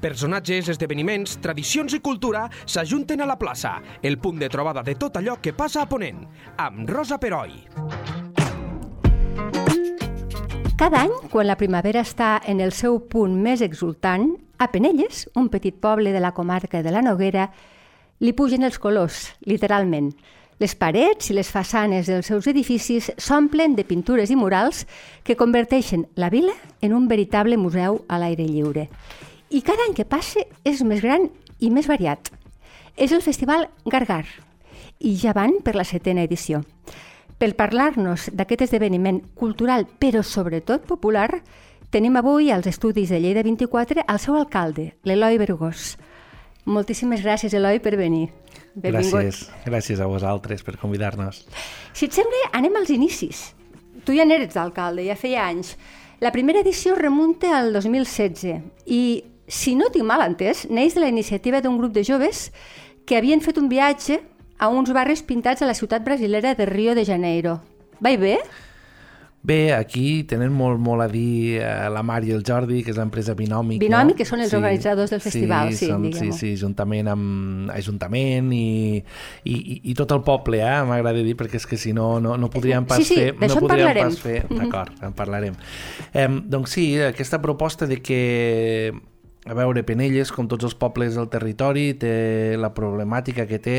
Personatges, esdeveniments, tradicions i cultura s'ajunten a la plaça, el punt de trobada de tot allò que passa a Ponent, amb Rosa Peroi. Cada any, quan la primavera està en el seu punt més exultant, a Penelles, un petit poble de la comarca de la Noguera, li pugen els colors, literalment. Les parets i les façanes dels seus edificis s'omplen de pintures i murals que converteixen la vila en un veritable museu a l'aire lliure. I cada any que passa és més gran i més variat. És el Festival Gargar i ja van per la setena edició. Per parlar-nos d'aquest esdeveniment cultural, però sobretot popular, tenim avui als estudis de Lleida 24 el seu alcalde, l'Eloi Bergós. Moltíssimes gràcies, Eloi, per venir. Gràcies, gràcies a vosaltres per convidar-nos. Si et sembla, anem als inicis. Tu ja n'eres d'alcalde, ja feia anys. La primera edició remunta al 2016 i, si no tinc mal entès, neix de la iniciativa d'un grup de joves que havien fet un viatge a uns barris pintats a la ciutat brasilera de Rio de Janeiro. Vai bé? Bé, aquí tenen molt, molt a dir eh, la Mar i el Jordi, que és l'empresa Binòmic. Binòmic, no? que són els sí, organitzadors del festival, sí, sí, són, sí, sí, juntament amb Ajuntament i, i, i tot el poble, eh, m'agrada dir, perquè és que si no, no, no podríem pas sí, sí, fer... No podríem parlarem. pas fer... D'acord, en parlarem. Eh, doncs sí, aquesta proposta de que a veure, Penelles, com tots els pobles del territori, té la problemàtica que té,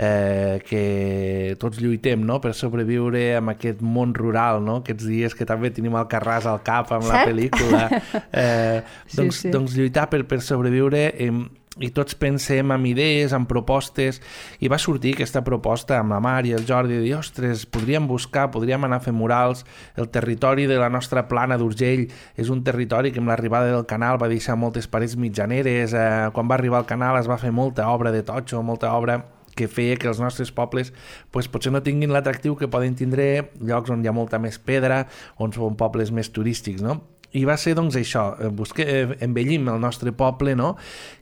eh, que tots lluitem no? per sobreviure en aquest món rural, no? aquests dies que també tenim el Carràs al cap amb Cert? la pel·lícula. Eh, doncs, sí, sí. doncs lluitar per, per sobreviure... Eh, i tots pensem en idees, en propostes, i va sortir aquesta proposta amb la Mar i el Jordi de dir, ostres, podríem buscar, podríem anar a fer murals, el territori de la nostra plana d'Urgell és un territori que amb l'arribada del canal va deixar moltes parets mitjaneres, eh, quan va arribar al canal es va fer molta obra de totxo, molta obra que feia que els nostres pobles pues, potser no tinguin l'atractiu que poden tindre llocs on hi ha molta més pedra, on són pobles més turístics, no? I va ser, doncs, això, eh, busque, eh, envellim el nostre poble, no?,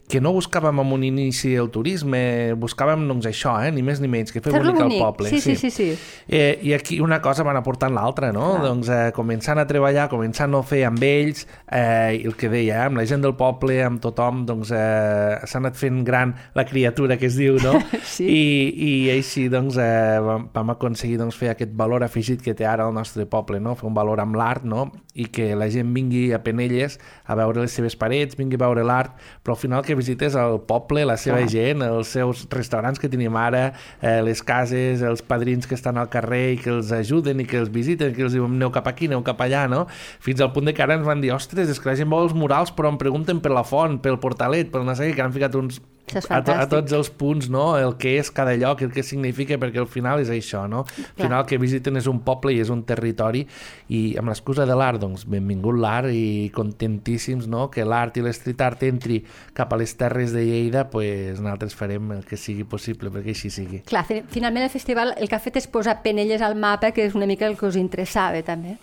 que no buscàvem en un inici el turisme, buscàvem, doncs, això, eh, ni més ni menys, que fer bonic, bonic el poble. Sí, sí, sí. sí, sí. Eh, I aquí una cosa van aportant l'altra, no? Ah. Doncs eh, començant a treballar, començant a fer amb ells, eh, el que deia, eh, amb la gent del poble, amb tothom, doncs eh, s'ha anat fent gran la criatura que es diu, no? sí. I, I així, doncs, eh, vam, vam aconseguir doncs, fer aquest valor afegit que té ara el nostre poble, no? Fer un valor amb l'art, no? I que la gent vingui a Penelles a veure les seves parets, vingui a veure l'art, però al final que visites el poble, la seva Clar. gent, els seus restaurants que tenim ara, eh, les cases, els padrins que estan al carrer i que els ajuden i que els visiten, que els diuen aneu cap aquí, aneu cap allà, no? Fins al punt de que ara ens van dir, ostres, és que la gent vol els murals però em pregunten per la font, pel portalet, pel no sé què, que han ficat uns a, to, a tots els punts, no? el que és cada lloc, el que significa, perquè al final és això, no? Al final que visiten és un poble i és un territori i amb l'excusa de l'art, doncs benvingut l'art i contentíssims no? que l'art i l'estreet art entri cap a les terres de Lleida, pues nosaltres farem el que sigui possible perquè així sigui. Clar, finalment el festival el que ha fet és posar Penelles al mapa, que és una mica el que us interessava també.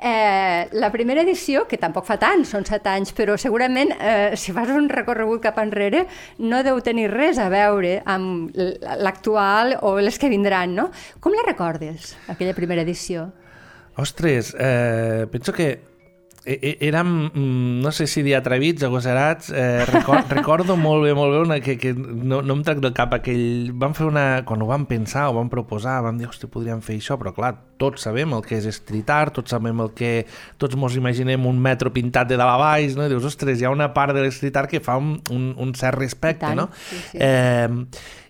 Eh, la primera edició, que tampoc fa tant, són set anys, però segurament eh, si fas un recorregut cap enrere no deu tenir res a veure amb l'actual o les que vindran, no? Com la recordes, aquella primera edició? Ostres, eh, penso que E, e, érem, mm, no sé si dir atrevits, agosarats, eh, record, recordo molt bé, molt bé, una, que, que no, no em trec del cap aquell... Vam fer una... Quan ho vam pensar, ho vam proposar, vam dir, hosti, podríem fer això, però clar, tots sabem el que és street art, tots sabem el que... Tots mos imaginem un metro pintat de dalt a baix, no? I dius, ostres, hi ha una part de l'street art que fa un, un, un cert respecte, no? Sí, sí. Eh,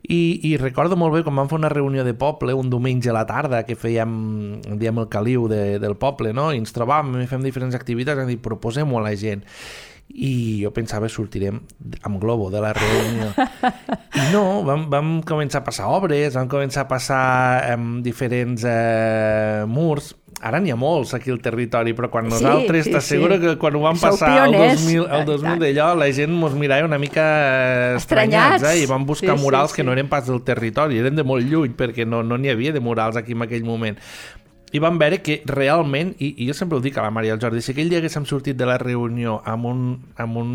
i, i recordo molt bé quan vam fer una reunió de poble un diumenge a la tarda que fèiem diem el caliu de, del poble no? i ens trobàvem i fem diferents activitats i proposem-ho a la gent i jo pensava sortirem amb globo de la reunió i no, vam, vam començar a passar obres vam començar a passar eh, diferents eh, murs ara n'hi ha molts aquí al territori, però quan nosaltres, sí, sí, t'asseguro sí. que quan ho vam passar el 2000, el 2000 d'allò, la gent mos mirava una mica estranyats, eh? i vam buscar sí, murals sí, sí. que no eren pas del territori, eren de molt lluny, perquè no n'hi no havia de murals aquí en aquell moment. I vam veure que realment, i, i jo sempre ho dic a la Maria i al Jordi, si aquell dia haguéssim sortit de la reunió amb, un, amb, un,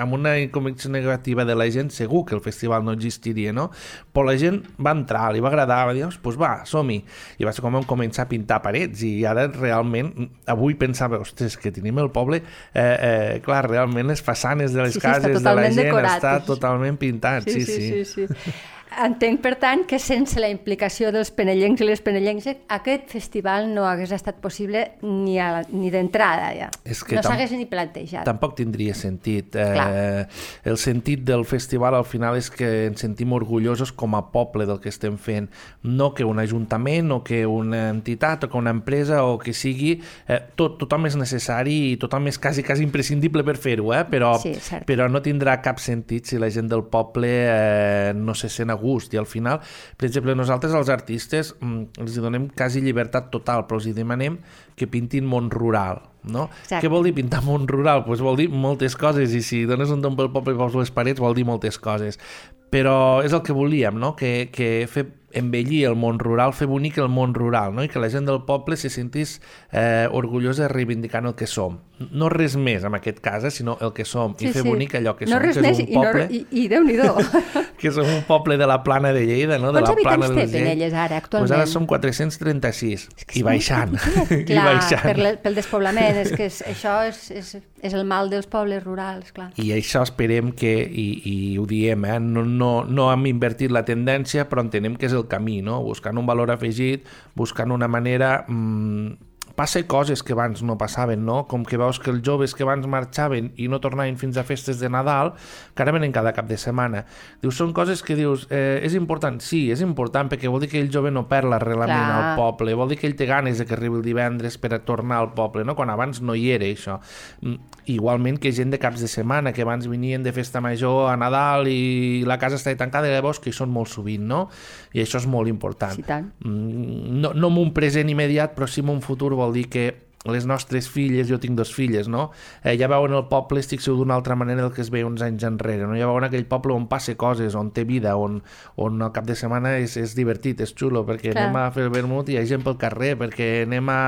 amb una convicció negativa de la gent, segur que el festival no existiria, no? Però la gent va entrar, li va agradar, va dir, doncs pues va, som-hi. I va ser com vam començar a pintar parets, i ara realment, avui pensava, ostres, que tenim el poble, eh, eh, clar, realment les façanes de les Sí, sí, cases de la gent decorat. està totalment pintat, sí, sí. sí, sí, sí. Entenc, per tant, que sense la implicació dels penellencs i les penellenques aquest festival no hagués estat possible ni, a la- ni d'entrada, ja. És que no s'hagués ni plantejat. Tampoc tindria sentit. Eh, el sentit del festival al final és que ens sentim orgullosos com a poble del que estem fent. No que un ajuntament o que una entitat o que una empresa o que sigui... Eh, tot, tothom és necessari i tothom és quasi, quasi imprescindible per fer-ho, eh? però, Sí, cert. però no tindrà cap sentit si la gent del poble eh, no se sent a gust. I al final, per exemple, nosaltres els artistes mm, els donem quasi llibertat total, però els demanem que pintin món rural. No? Exacte. Què vol dir pintar món rural? Pues vol dir moltes coses i si dones un tom pel poble i poses les parets vol dir moltes coses. Però és el que volíem, no? que, que fer envellir el món rural, fer bonic el món rural, no? i que la gent del poble se sentís eh, orgullosa reivindicant el que som. No res més en aquest cas, eh, sinó el que som, i fer bonic allò que no som, res que és un i, no, poble i, i Déu-n'hi-do. que som un poble de la plana de Lleida, no? de Quants la plana habitants té d'Urgell. Penelles ara, Pues actualment? ara som 436 que i és baixant. petitet. I Clar, baixant. per le, pel despoblament, és que és, això és, és, és el mal dels pobles rurals, clar. I això esperem que, i, i ho diem, eh? no, no, no hem invertit la tendència, però entenem que és el camí, no? buscant un valor afegit, buscant una manera... Mm, passa coses que abans no passaven, no? Com que veus que els joves que abans marxaven i no tornaven fins a festes de Nadal, que ara venen cada cap de setmana. Dius, són coses que dius, eh, és important? Sí, és important, perquè vol dir que el jove no perd l'arrelament al poble, vol dir que ell té ganes de que arribi el divendres per a tornar al poble, no? quan abans no hi era això. Mm, Igualment que gent de caps de setmana, que abans venien de festa major a Nadal i la casa estava tancada, i llavors que hi són molt sovint, no? I això és molt important. Sí, tant. Mm, no, no en un present immediat, però sí en un futur vol dir que les nostres filles, jo tinc dos filles, no? Eh, ja veuen el poble, estic segur d'una altra manera del que es veia uns anys enrere, no? Ja veuen aquell poble on passa coses, on té vida, on, on al cap de setmana és, és divertit, és xulo, perquè Clar. anem a fer el vermut i hi ha gent pel carrer, perquè anem a...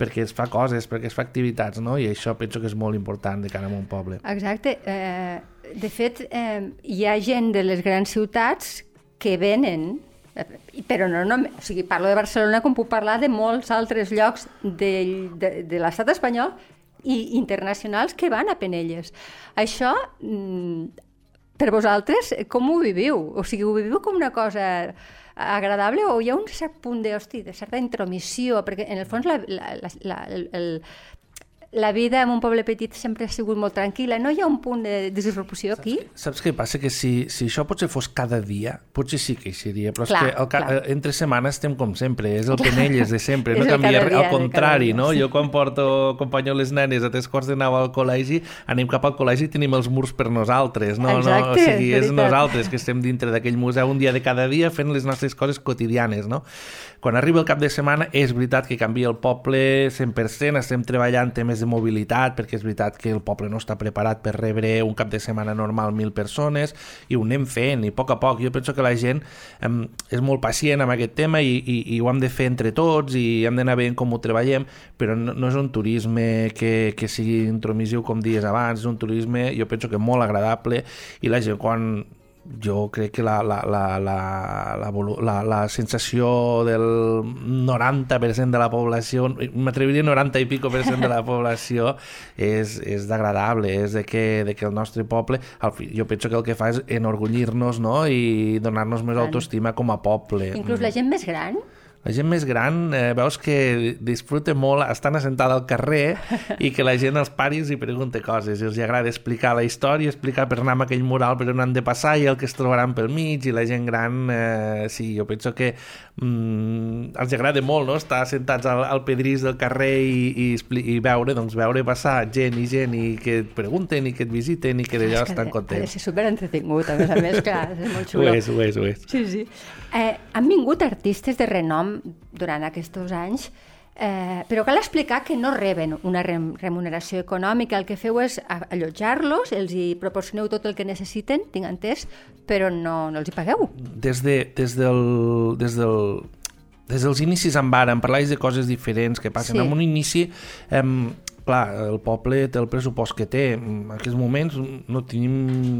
perquè es fa coses, perquè es fa activitats, no? I això penso que és molt important de cara a un poble. Exacte. Eh, de fet, eh, hi ha gent de les grans ciutats que venen però no, no, o sigui, parlo de Barcelona com puc parlar de molts altres llocs de, de, de l'estat espanyol i internacionals que van a Penelles. Això, mm, per vosaltres, com ho viviu? O sigui, ho viviu com una cosa agradable o hi ha un cert punt de, hosti, de certa intromissió? Perquè, en el fons, la, la, la, la, el, el, la vida en un poble petit sempre ha sigut molt tranquil·la. No hi ha un punt de disrupció aquí? Saps què passa? Que si, si això potser fos cada dia, potser sí que hi seria, però Clar, és que el, clar. eh, entre setmana estem com sempre, és el Penelles de sempre, És no canvia res, al contrari, no? sí. Jo quan porto, acompanyo les nenes a tres quarts de nau al col·legi, anem cap al col·legi i tenim els murs per nosaltres, no? no? O Exacte, sigui, és veritat. nosaltres que estem dintre d'aquell museu un dia de cada dia fent les nostres coses quotidianes, no? Quan arriba el cap de setmana és veritat que canvia el poble 100%, estem treballant temes de mobilitat, perquè és veritat que el poble no està preparat per rebre un cap de setmana normal mil persones, i ho anem fent, i a poc a poc. Jo penso que la gent em, és molt pacient amb aquest tema i, i, i ho hem de fer entre tots i hem d'anar veient com ho treballem, però no, no és un turisme que, que sigui intromissiu com dies abans, és un turisme, jo penso que molt agradable, i la gent quan jo crec que la, la, la, la, la, la, la sensació del 90% de la població, m'atreviria 90 i pico per cent de la població, és, és d'agradable, és de que, de que el nostre poble, al fi, jo penso que el que fa és enorgullir-nos no? i donar-nos més autoestima com a poble. Inclús la gent més gran? La gent més gran, eh, veus que disfruta molt estant assentada al carrer i que la gent els paris i pregunta coses. I els agrada explicar la història, explicar per anar amb aquell mural per on han de passar i el que es trobaran pel mig. I la gent gran, eh, sí, jo penso que mm, els agrada molt no? estar assentats al, al pedrís del carrer i, i, i veure, doncs, veure passar gent i gent i que et pregunten i que et visiten i que d'allò que estan Ha de contents. ser superentretingut, a més a més, clar, és molt Ho xulo. és, ho és, ho és. Sí, sí. Eh, han vingut artistes de renom durant aquests anys, eh, però cal explicar que no reben una rem remuneració econòmica. El que feu és allotjar-los, els hi proporcioneu tot el que necessiten, tinc entès, però no, no els hi pagueu. des, de, des, del, des del des dels inicis en varen, parlais de coses diferents que passen. Sí. En un inici, eh, clar, el poble té el pressupost que té. En aquests moments no tenim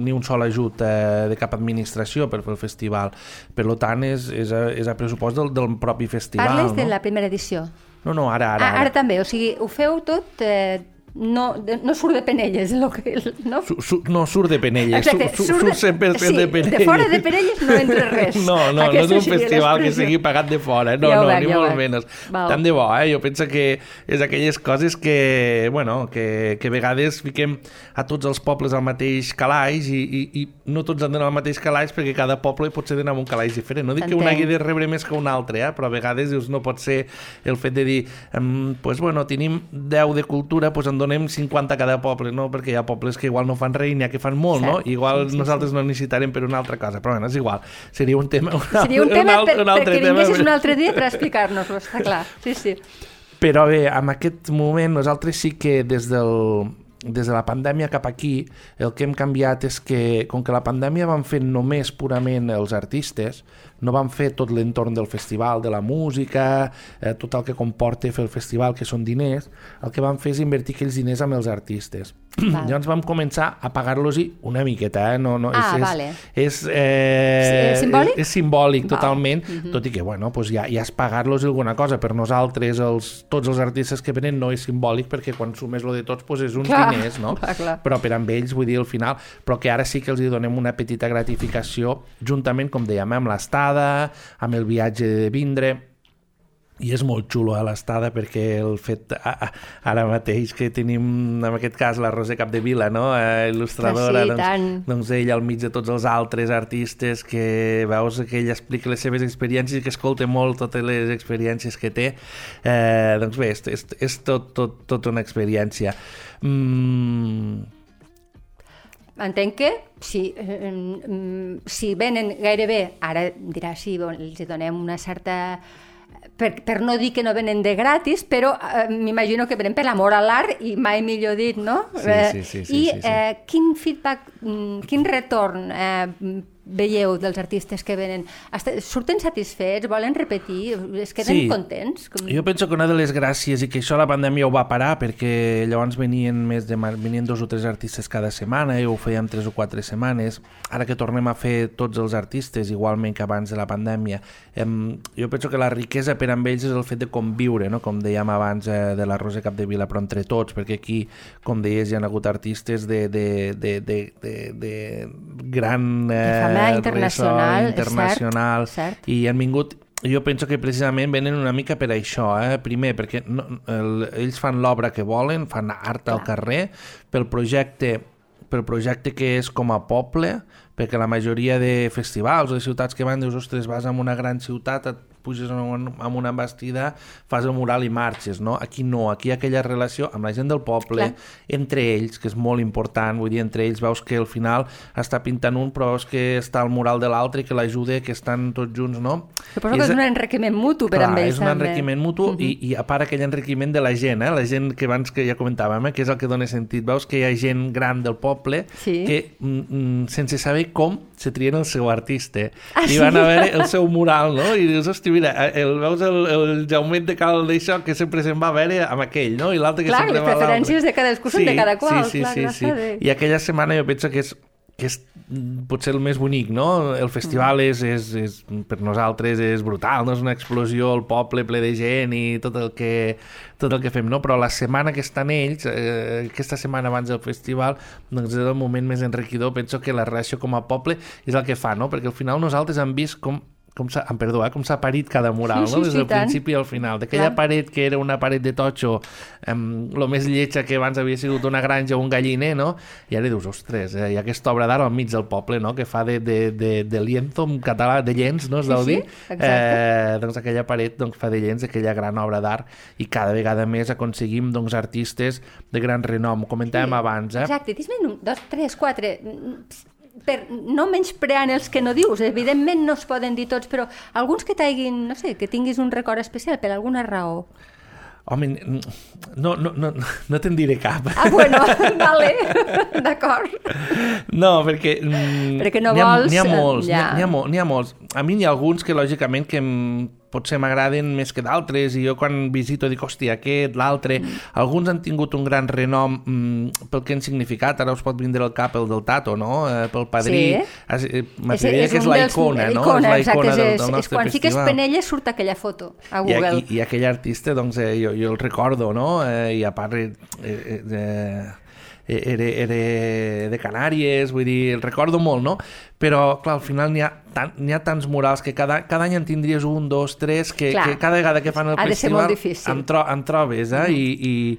ni un sol ajut eh, de cap administració per fer el festival. Per tant, és, és, a, és a pressupost del, del propi festival. Parles de no? la primera edició. No, no, ara, ara. Ah, ara també, o sigui, ho feu tot... Eh, no, de, no surt de Penelles, lo que, no? Su, su, no, surt de Penelles, Exacte, surt, surt, surt 100% sí, de Penelles. de fora de Penelles no entra res. No, no, Aquesta no és un festival que sigui pagat de fora, eh? no, Ja no, veig, ni ja molt veig. menys. Val. Tant de bo, eh? Jo penso que és aquelles coses que, bueno, que, que a vegades fiquem a tots els pobles al mateix calaix i, i, i no tots han d'anar al mateix calaix perquè cada poble pot ser d'anar a un calaix diferent. No dic que un hagi de rebre més que un altre, eh? però a vegades dius, no pot ser el fet de dir, um, pues, bueno, tenim 10 de cultura, pues en donem 50 a cada poble, no? perquè hi ha pobles que igual no fan res i n'hi ha que fan molt, no? Cert. Igual Sí, sí, nosaltres no necessitarem per una altra cosa, però bueno, és igual. Seria un tema... Un Seria un tema altre- per, un altre perquè tema, vinguessis un altre dia per explicar-nos-ho, està clar. Sí, sí. Però bé, en aquest moment nosaltres sí que des del des de la pandèmia cap aquí el que hem canviat és que com que la pandèmia van fer només purament els artistes no van fer tot l'entorn del festival, de la música, eh, tot el que comporta fer el festival, que són diners, el que van fer és invertir aquells diners amb els artistes. Val. Llavors vam començar a pagar-los-hi una miqueta, eh? No, no, Ah, és, vale. és, eh, És simbòlic? És, és simbòlic, Val. totalment, tot i que, bueno, doncs ja, ja és pagar-los alguna cosa. Per nosaltres, els, tots els artistes que venen, no és simbòlic, perquè quan sumes lo de tots, doncs és uns Clar, diners, no? clar, clar. Però per amb ells, vull dir, al final, però que ara sí que els hi donem una petita gratificació, juntament, com dèiem, amb l'estada, amb el viatge de vindre, i és molt xulo a l'estada perquè el fet a, a, ara mateix que tenim en aquest cas la Roser Capdevila no? eh, il·lustradora Ah, sí, doncs, tant. doncs ella al mig de tots els altres artistes que veus que ella explica les seves experiències i que escolta molt totes les experiències que té eh, doncs bé, és, és, és tot, tot, tot una experiència mm, Entenc que si, si venen gairebé, ara dirà sí, bon, els donem una certa... Per, per no dir que no venen de gratis, però eh, m'imagino que venen per l'amor a l'art i mai millor dit, no? Sí, Eh, sí, sí, sí, I sí, sí. Eh, quin feedback, mm, quin retorn eh, veieu dels artistes que venen? Hasta, surten satisfets? Volen repetir? Es queden Sí. contents? Com... Jo penso que una de les gràcies, i que això la pandèmia ho va parar, perquè llavors venien més de venien dos o tres artistes cada setmana, i ho fèiem tres o quatre setmanes. Ara que tornem a fer tots els artistes, igualment que abans de la pandèmia, em, jo penso que la riquesa per amb ells és el fet de conviure, no? com dèiem abans eh, de la Rosa Capdevila, però entre tots, perquè aquí, com deies, hi ha hagut artistes de, de, de, de, de, de gran De ressò internacional, internacional cert, cert. i han vingut jo penso que precisament venen una mica per això, eh? primer perquè no, el, ells fan l'obra que volen, fan art al carrer, pel projecte pel projecte que és com a poble, perquè la majoria de festivals o de ciutats que van, dius, ostres, vas a una gran ciutat, et puges en un, en una embastida, fas el mural i marxes, no? Aquí no, aquí aquella relació amb la gent del poble, Clar. entre ells, que és molt important, vull dir, entre ells veus que al final està pintant un, però veus que està al mural de l'altre, que l'ajuda, que estan tots junts, no? Suposo que és un enriquiment mutu per Clar, amb ells, és un també. enriquiment mutu i, i a part aquell enriquiment de la gent, eh? la gent que abans que ja comentàvem, eh? que és el que dona sentit. Veus que hi ha gent gran del poble Sí. que mm, mm, sense saber com se trien el seu artista Ah, i sí? van a veure el seu mural, no? I dius, hosti, mira, el, veus el, el Jaumet de cal d'això que sempre se'n va a veure amb aquell, no? I l'altre que Clar, sempre les va a l'altre. preferències de cadascú són de cada qual, Sí, sí, clar, sí, clar, sí. bé. I aquella setmana jo penso que és que és mm, potser el més bonic, no? El Mm. festival és, és, és, per nosaltres és brutal, no? És una explosió, el poble ple de gent i tot el que, tot el que fem, no? Però la setmana que estan ells, eh, aquesta setmana abans del festival, doncs és el moment més enriquidor. Penso que la relació com a poble és el que fa, no? Perquè al final nosaltres hem vist com com s'ha, perdó, eh, com s'ha parit cada mural, Sí, no? sí, des sí, del tant. principi al final. D'aquella paret que era una paret de totxo, um, lo més lletja que abans havia sigut una granja o un galliner, no? I ara dius, ostres, eh, hi ha aquesta obra d'art al mig del poble, no?, que fa de, de, de, de lienzo en català, de llenç, no es Sí, deu sí, dir? Eh, doncs aquella paret doncs, fa de llenç aquella gran obra d'art i cada vegada més aconseguim doncs, artistes de gran renom. Ho comentàvem abans, eh? Exacte, dis-me'n un, dos, tres, quatre... Per, no menyspreant els que no dius, evidentment no es poden dir tots, però alguns que t'hagin, no sé, que tinguis un record especial per alguna raó. Home, no, no, no, no te'n diré cap. Ah, bueno, vale, d'acord. No, perquè... Mm, Perquè no ha, vols, N'hi ha eh, molts, ja. n'hi ha, ha molts. A mi n'hi ha alguns que, lògicament, que em potser m'agraden més que d'altres i jo quan visito dic, hòstia, aquest, l'altre mm. alguns han tingut un gran renom mm, pel que han significat, ara us pot vindre al cap el del Tato, no? Eh, pel padrí sí. m'atreviria que és la icona, no? Icona, és la icona del, és, del és, nostre quan festival. fiques Penelles surt aquella foto a Google. I, i, i aquell artista, doncs, eh, jo, jo el recordo, no? Eh, I a part, eh, eh, eh, era, era de Canàries, vull dir, el recordo molt, no? Però, clar, al final n'hi ha, tan, ha tants murals que cada, cada any en tindries un, dos, tres, que, Clar. que cada vegada que fan el Ha festival molt difícil. em, tro, em trobes, eh? I, i, i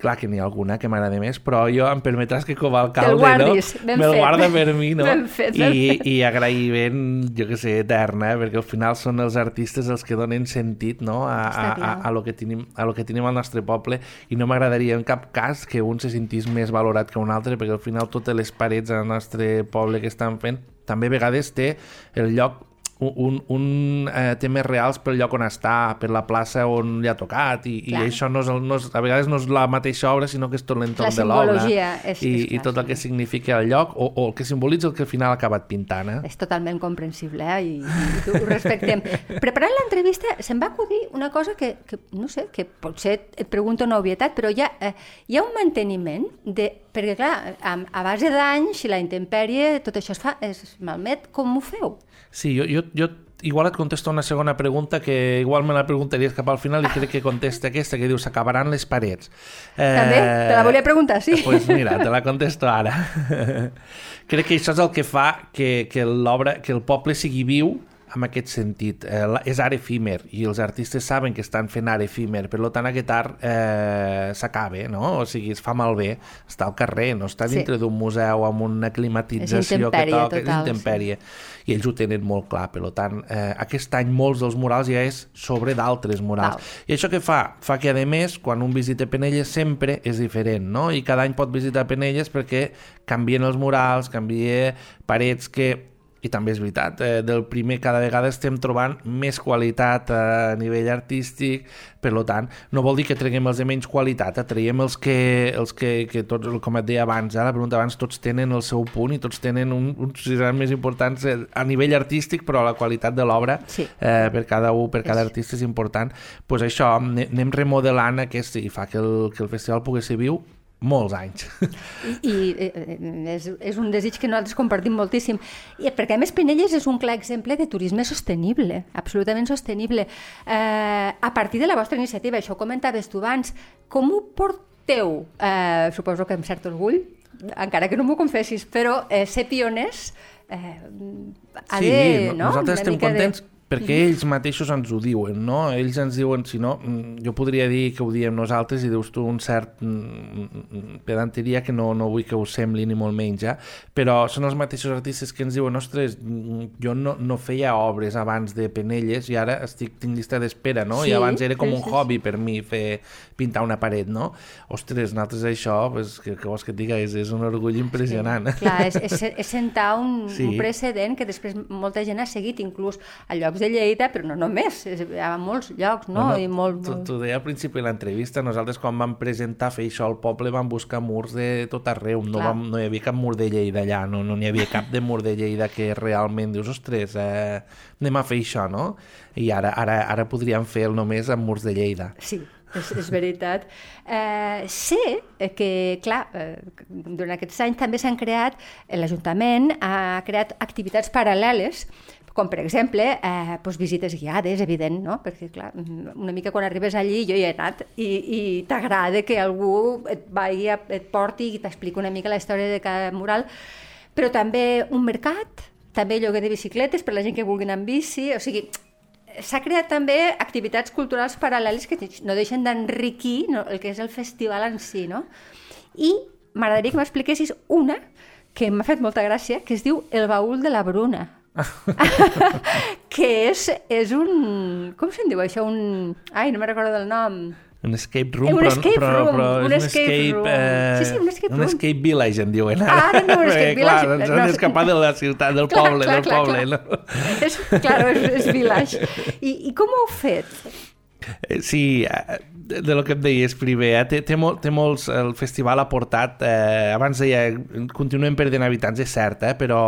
clar que n'hi ha alguna que m'agrada més, però jo em permetràs que com a alcalde, guardis, no? Me'l guarda per mi, no? Ben fet, ben I, fet. i agraïment, jo que sé, eterna, eh? perquè al final són els artistes els que donen sentit no? a, a, a, a, lo que tenim, a lo que tenim al nostre poble i no m'agradaria en cap cas que un se sentís més valorat que un altre, perquè al final totes les parets del nostre poble que estan fent també a vegades té el lloc un, un, eh, té més reals pel lloc on està, per la plaça on li ha tocat i, i Clar. això no és, el, no és, a vegades no és la mateixa obra sinó que és tot l'entorn de l'obra i, és i tot el que significa el lloc o, o el que simbolitza el que al final ha acabat pintant eh? És totalment comprensible, eh? I, i ho respectem. Preparant l'entrevista se'm va acudir una cosa que, que, no sé, que potser et pregunto una obvietat, però hi ha, eh, hi ha un manteniment de... Perquè, clar, a, a base d'anys, si la intempèrie, tot això es, fa, es malmet, com ho feu? Sí, jo, jo, jo igual et contesto una segona pregunta que igual me la preguntaries cap al final i crec que contesta aquesta que diu s'acabaran les parets. Eh, També? Te la volia preguntar, sí. pues mira, te la contesto ara. crec que això és el que fa que, que l'obra, que el poble sigui viu en aquest sentit. Eh, és art efímer i els artistes saben que estan fent art efímer, per tant aquest art eh, s'acaba, no? O sigui, es fa malbé, està al carrer, no està Sí. dintre d'un museu amb una climatització que toca, total, és intempèrie i ells ho tenen molt clar, per tant eh, aquest any molts dels murals ja és sobre d'altres murals, Val. i això què fa? Fa que a més, quan un visita Penelles sempre és diferent, no? I cada any pot visitar Penelles perquè canvien els murals, canvia parets que i també és veritat, eh, del primer cada vegada estem trobant més qualitat a nivell artístic, per lo tant, no vol dir que treguem els de menys qualitat, eh, traiem els que, els que, que tots, com et deia abans, eh, la pregunta abans, tots tenen el seu punt i tots tenen un, uns seran més importants eh, a nivell artístic, però la qualitat de l'obra Sí. eh, per cada un, per cada És- artista és important. pues això, ane- anem remodelant aquest i fa que el, que el festival pugui ser viu molts anys. I, i eh, és, és un desig que nosaltres compartim moltíssim. I perquè, a més, Penelles és un clar exemple de turisme sostenible, absolutament sostenible. Eh, a partir de la vostra iniciativa, això ho comentaves tu abans, com ho porteu? Eh, suposo que amb cert orgull, encara que no m'ho confessis, però eh, ser pioners eh, ha sí, de... no, no? nosaltres Una estem mica de- contents perquè ells mateixos ens ho diuen, no? Ells ens diuen, si no, mm, jo podria dir que ho diem nosaltres i dius tu un cert mm, mm, pedanteria que no, no vull que us sembli ni molt menys, ja? però són els mateixos artistes que ens diuen, ostres, jo no, no feia obres abans de Penelles i ara estic, tinc llista d'espera, no? Sí, I abans era com sí, un sí, hobby per mi fer pintar una paret, no? Ostres, nosaltres això, pues, que, que vols que et diga, és, és un orgull impressionant. Clar, és, és, és sentar un, Sí. un precedent que després molta gent ha seguit, inclús a llocs de Lleida, però no només, és, a molts llocs, no? I molt, T'ho molt... t'ho deia al principi de l'entrevista, nosaltres quan vam presentar fer això al poble vam buscar murs de tot arreu, no, Clar. vam, no hi havia cap mur de Lleida allà, no no n'hi havia cap de mur de Lleida que realment dius, ostres, eh, anem a fer això, no? I ara, ara, ara podríem fer el només amb murs de Lleida. Sí, és, és veritat. Eh, sé que, clar, eh, durant aquests anys també s'han creat, eh, l'Ajuntament ha creat activitats paral·leles com per exemple eh, doncs visites guiades, evident, no? perquè clar, una mica quan arribes allí, jo hi he anat, i, i t'agrada que algú et, vagi, a- et porti i t'expliqui una mica la història de cada mural, però també un mercat, també lloguer de bicicletes per la gent que vulgui anar amb bici, o sigui, s'ha creat també activitats culturals paral·leles que no deixen d'enriquir no, el que és el festival en si, no? I m'agradaria que m'expliquessis una que m'ha fet molta gràcia, que es diu El baúl de la Bruna. que és, és un... Com se'n diu això? Un... Ai, no me recordo del nom. Un escape room, Un però, escape però, room, però un és un escape escape... room. Eh, Sí, sí, un escape un room. escape village, en diuen. Ah, ara en diuen escape Perquè, village. Clar, ens No. han d'escapar de la ciutat, del Clar, poble, clar, del clar, poble. clar. No? És, claro, és, és village. I, I com ho heu fet? Eh, sí, eh, de, de lo que et deies primer, eh? té, té, mol, té molts... El festival ha portat... Eh, abans deia, continuem perdent habitants, és cert, eh? però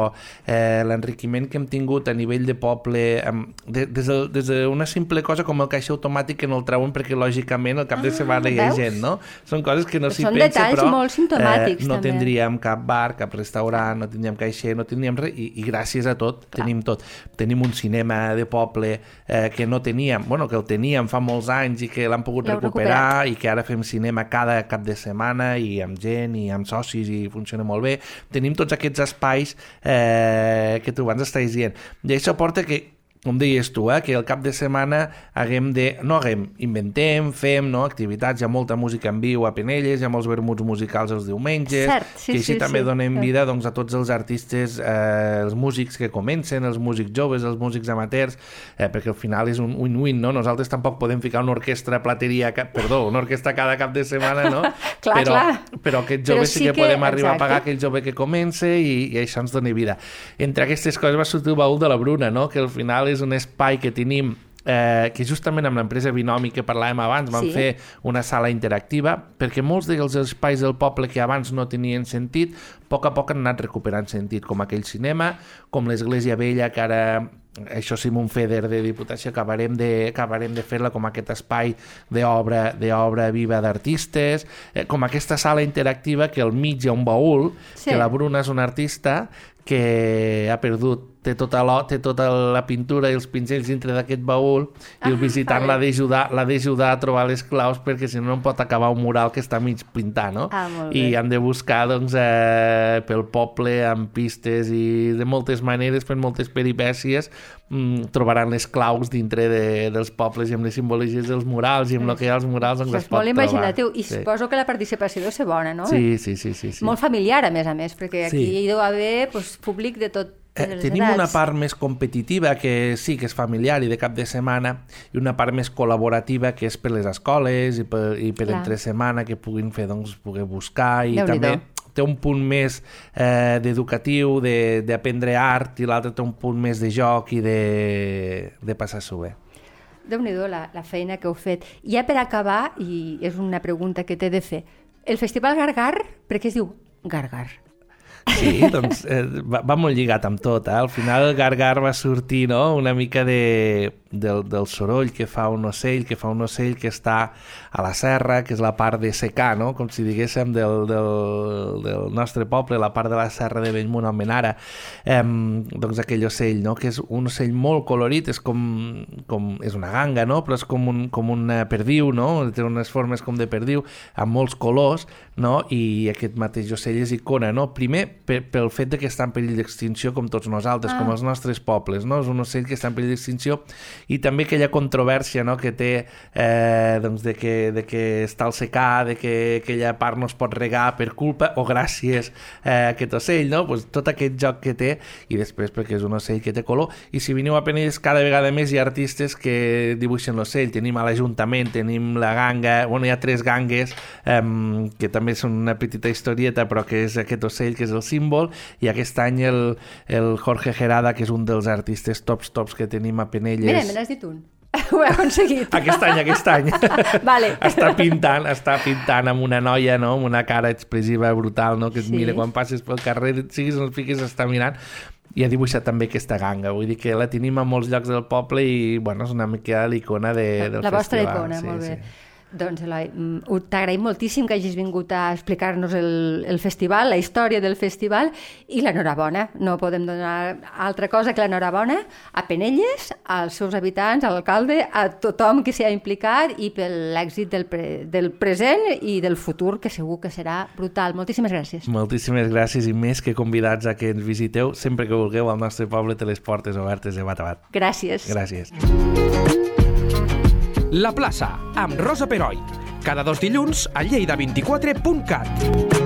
eh, l'enriquiment que hem tingut a nivell de poble, amb, de, des d'una de, des simple cosa com el caixer automàtic que no el treuen perquè lògicament el cap de setmana ah, hi ha veus? gent, no? Són coses que no s'hi pensa, però molt eh, no també. tindríem cap bar, cap restaurant, no tindríem caixer, no tindríem res, i, i gràcies a tot Clar. tenim tot. Tenim un cinema de poble eh, que no teníem, bueno, que el teníem fa molts anys i que l'han pogut recuperar, recuperar i que ara fem cinema cada cap de setmana i amb gent i amb socis i funciona molt bé. Tenim tots aquests espais eh, que tu abans estàs dient. I això porta que com deies tu, eh, que el cap de setmana haguem de... No haguem, inventem, fem no, activitats, hi ha molta música en viu a Penelles, hi ha molts vermuts musicals els diumenges, Cert, sí, que així sí, també sí. donem vida doncs, a tots els artistes, eh, els músics que comencen, els músics joves, els músics amateurs, eh, perquè al final és un win-win, no? Nosaltres tampoc podem ficar una orquestra plateria, perdó, una orquestra cada cap de setmana, no? clar, però, clar. però aquest jove però sí, sí que, que podem exacte. arribar a pagar aquell jove que comença i, i això ens dona vida. Entre aquestes coses va sortir el baúl de la Bruna, no? que al final és un espai que tenim eh, que justament amb l'empresa Binomi que parlàvem abans vam Sí. fer una sala interactiva perquè molts dels espais del poble que abans no tenien sentit, a poc a poc han anat recuperant sentit, com aquell cinema, com l'església vella que ara això sí, un FEDER de Diputació acabarem de, acabarem de fer-la com aquest espai d'obra d'obra viva d'artistes, eh, com aquesta sala interactiva que al mig hi ha un baúl, Sí. que la Bruna és una artista que ha perdut té tota, la, té tota la pintura i els pincells dintre d'aquest baúl i el Ah, visitant l'ha d'ajudar a trobar les claus perquè si no no pot acabar un mural que està mig pintat no? Ah, i han de buscar doncs, eh, pel poble amb pistes i de moltes maneres, per moltes peripècies mm, trobaran les claus dintre de, dels pobles i amb les simbologies dels murals i amb el que hi ha als murals doncs es és pot molt imaginatiu i trobar. suposo que la participació deu ser bona, no? sí. sí, sí, sí, sí. Molt familiar, a més a més, perquè aquí Sí. hi deu haver doncs, públic de tot Eh, tenim edats. una part més competitiva que sí que és familiar i de cap de setmana i una part més col·laborativa que és per les escoles i per, i per Clar. entre setmana que puguin fer doncs, poder buscar i també té un punt més eh, d'educatiu, de- d'aprendre art i l'altre té un punt més de joc i de, de passar-s'ho bé. déu nhi la, la feina que heu fet. Ja per acabar, i és una pregunta que t'he de fer, el Festival Gargar, per què es diu Gargar? Sí, doncs eh, va, va molt lligat amb tot. Eh? Al final gargar va sortir no? una mica de, del, del soroll que fa un ocell, que fa un ocell que està a la serra, que és la part de secar, no? com si diguéssim del, del, del nostre poble, la part de la serra de Bellmunt, Almenara. Eh, doncs aquell ocell, no? que és un ocell molt colorit, és com, com és una ganga, no? però és com un, com una perdiu, no? té unes formes com de perdiu, amb molts colors, no? i aquest mateix ocell és icona, no? primer per, pel fet de que està en perill d'extinció com tots nosaltres, ah. com els nostres pobles, no? és un ocell que està en perill d'extinció i també aquella controvèrsia no? que té eh, doncs de, que, de que està al secar, de que aquella part no es pot regar per culpa o gràcies eh, a aquest ocell, no? pues tot aquest joc que té i després perquè és un ocell que té color i si veniu a Penelles cada vegada més hi ha artistes que dibuixen l'ocell, tenim a l'Ajuntament, tenim la ganga, bueno, hi ha tres gangues eh, que també són una petita historieta però que és aquest ocell que és el símbol i aquest any el, el Jorge Gerada que és un dels artistes tops tops que tenim a Penelles Mira, n'has dit un. Ho he aconseguit. aquest any, aquest any Vale. està pintant, està pintant amb una noia, no? amb una cara expressiva brutal, no? que et Sí. mira quan passes pel carrer, siguis on fiquis, està mirant i ha dibuixat també aquesta ganga, vull dir que la tenim a molts llocs del poble i bueno, és una mica l'icona de, del la vostra festival. icona, sí, molt bé. Sí. Doncs, Eloi, mm, t'agraïm moltíssim que hagis vingut a explicar-nos el, el festival, la història del festival i l'enhorabona. No podem donar altra cosa que l'enhorabona a Penelles, als seus habitants, a l'alcalde, a tothom que s'hi ha implicat i per l'èxit del, pre, del present i del futur, que segur que serà brutal. Moltíssimes gràcies. Moltíssimes gràcies i més que convidats a que ens visiteu sempre que vulgueu al nostre poble té les portes obertes de bat a bat. Gràcies. Gràcies. La plaça, amb Rosa Peroi. Cada dos dilluns a lleida24.cat.